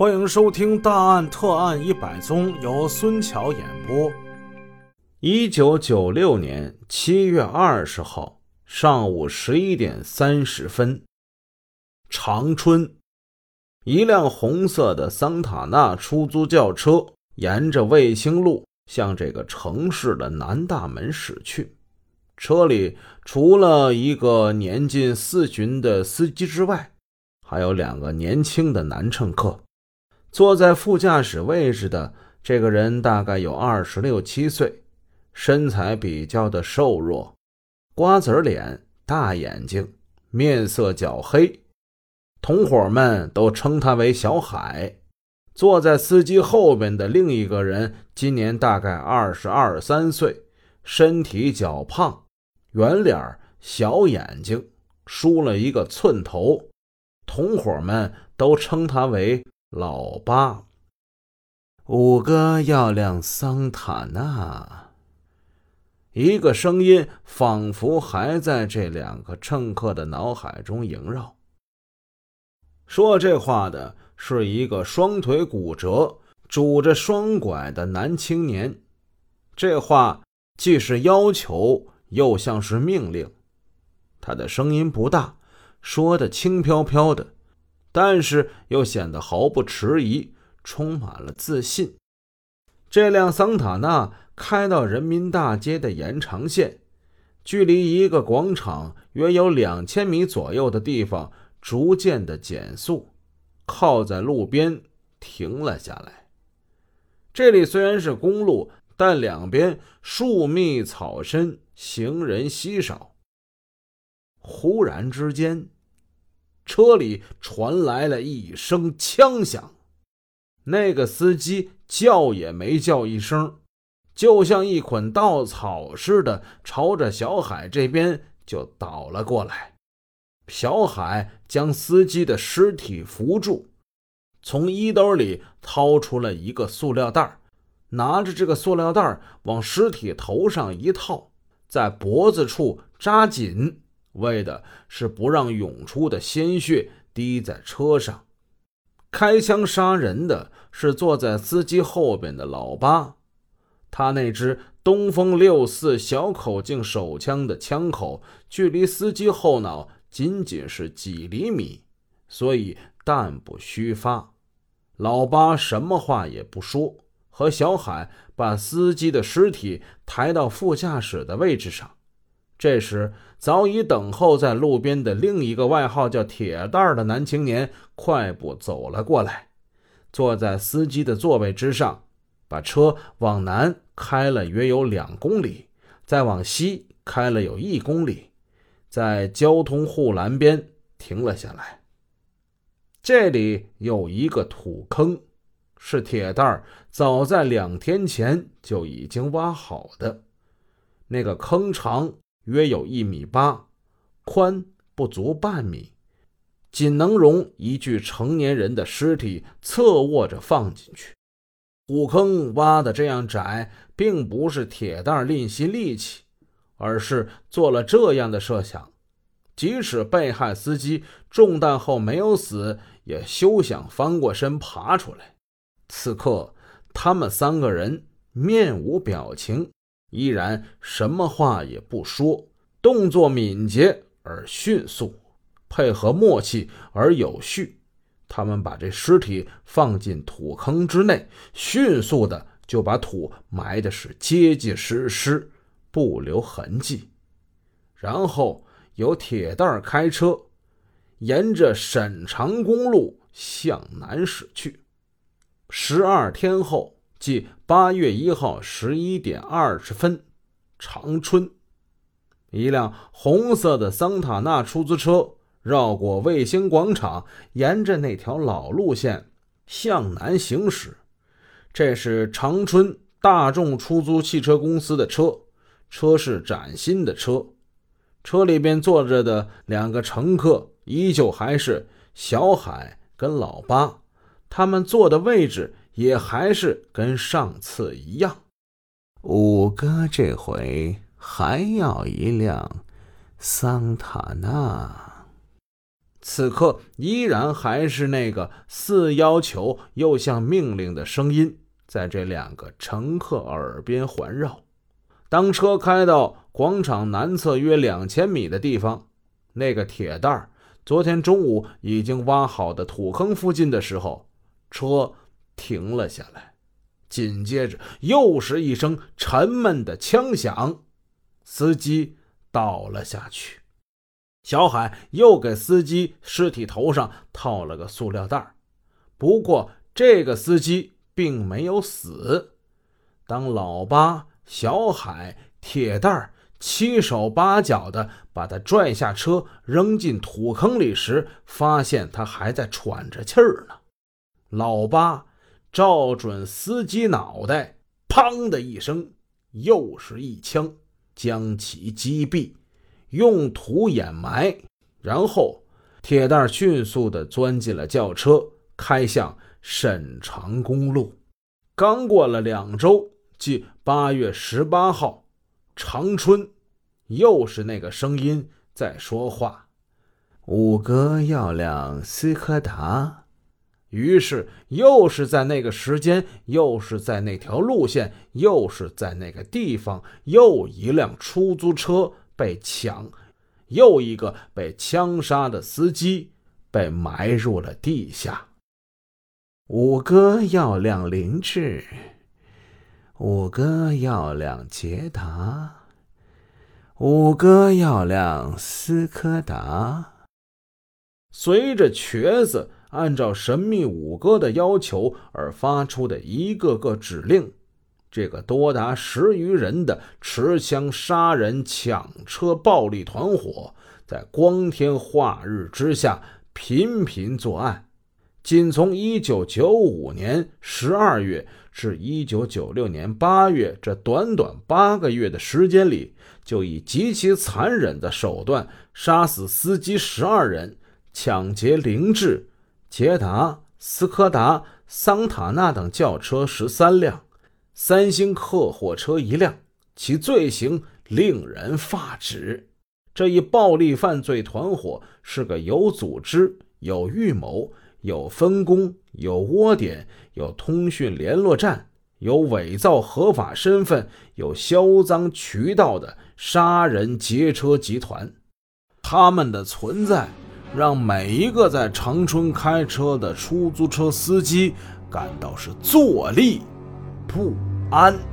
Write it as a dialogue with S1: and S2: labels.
S1: 欢迎收听《大案特案一百宗》，由孙桥演播。一九九六年七月二十号上午十一点三十分，长春，一辆红色的桑塔纳出租轿车沿着卫星路向这个城市的南大门驶去。车里除了一个年近四旬的司机之外，还有两个年轻的男乘客。坐在副驾驶位置的这个人大概有二十六七岁，身材比较的瘦弱，瓜子脸，大眼睛，面色较黑。同伙们都称他为小海。坐在司机后边的另一个人今年大概二十二三岁，身体较胖，圆脸，小眼睛，梳了一个寸头。同伙们都称他为。老八，五哥要辆桑塔纳。一个声音仿佛还在这两个乘客的脑海中萦绕。说这话的是一个双腿骨折、拄着双拐的男青年。这话既是要求，又像是命令。他的声音不大，说的轻飘飘的。但是又显得毫不迟疑，充满了自信。这辆桑塔纳开到人民大街的延长线，距离一个广场约有两千米左右的地方，逐渐的减速，靠在路边停了下来。这里虽然是公路，但两边树密草深，行人稀少。忽然之间。车里传来了一声枪响，那个司机叫也没叫一声，就像一捆稻草似的，朝着小海这边就倒了过来。小海将司机的尸体扶住，从衣兜里掏出了一个塑料袋，拿着这个塑料袋往尸体头上一套，在脖子处扎紧。为的是不让涌出的鲜血滴在车上。开枪杀人的是坐在司机后边的老八，他那支东风六四小口径手枪的枪口距离司机后脑仅仅是几厘米，所以弹不虚发。老八什么话也不说，和小海把司机的尸体抬到副驾驶的位置上。这时，早已等候在路边的另一个外号叫“铁蛋儿”的男青年快步走了过来，坐在司机的座位之上，把车往南开了约有两公里，再往西开了有一公里，在交通护栏边停了下来。这里有一个土坑，是铁蛋儿早在两天前就已经挖好的，那个坑长。约有一米八，宽不足半米，仅能容一具成年人的尸体侧卧着放进去。土坑挖的这样窄，并不是铁蛋儿吝惜力气，而是做了这样的设想：即使被害司机中弹后没有死，也休想翻过身爬出来。此刻，他们三个人面无表情。依然什么话也不说，动作敏捷而迅速，配合默契而有序。他们把这尸体放进土坑之内，迅速的就把土埋的是结结实实，不留痕迹。然后由铁蛋开车，沿着沈长公路向南驶去。十二天后。即八月一号十一点二十分，长春，一辆红色的桑塔纳出租车绕过卫星广场，沿着那条老路线向南行驶。这是长春大众出租汽车公司的车，车是崭新的车。车里边坐着的两个乘客依旧还是小海跟老八，他们坐的位置。也还是跟上次一样，五哥这回还要一辆桑塔纳。此刻依然还是那个似要求又像命令的声音，在这两个乘客耳边环绕。当车开到广场南侧约两千米的地方，那个铁蛋儿昨天中午已经挖好的土坑附近的时候，车停了下来。紧接着又是一声沉闷的枪响，司机倒了下去。小海又给司机尸体头上套了个塑料袋不过这个司机并没有死。当老八、小海、铁蛋七手八脚的把他拽下车，扔进土坑里时，发现他还在喘着气儿呢。老八照准司机脑袋，砰的一声，又是一枪，将其击毙。用土掩埋，然后铁蛋迅速地钻进了轿车，开向沈长公路。刚过了两周，即八月十八号，长春，又是那个声音在说话：“五哥要辆斯柯达。”于是，又是在那个时间，又是在那条路线，又是在那个地方，又一辆出租车。被抢，又一个被枪杀的司机被埋入了地下。五哥要辆凌志，五哥要辆捷达，五哥要辆斯柯达。随着瘸子按照神秘五哥的要求而发出的一个个指令。这个多达十余人的持枪杀人、抢车暴力团伙，在光天化日之下频频作案。仅从1995年12月至1996年8月这短短八个月的时间里，就以极其残忍的手段杀死司机十二人，抢劫凌志、捷达、斯柯达、桑塔纳等轿车十三辆。三星客货车一辆，其罪行令人发指。这一暴力犯罪团伙是个有组织、有预谋、有分工、有窝点、有通讯联络站、有伪造合法身份、有销赃渠道的杀人劫车集团。他们的存在，让每一个在长春开车的出租车司机感到是坐立。不安。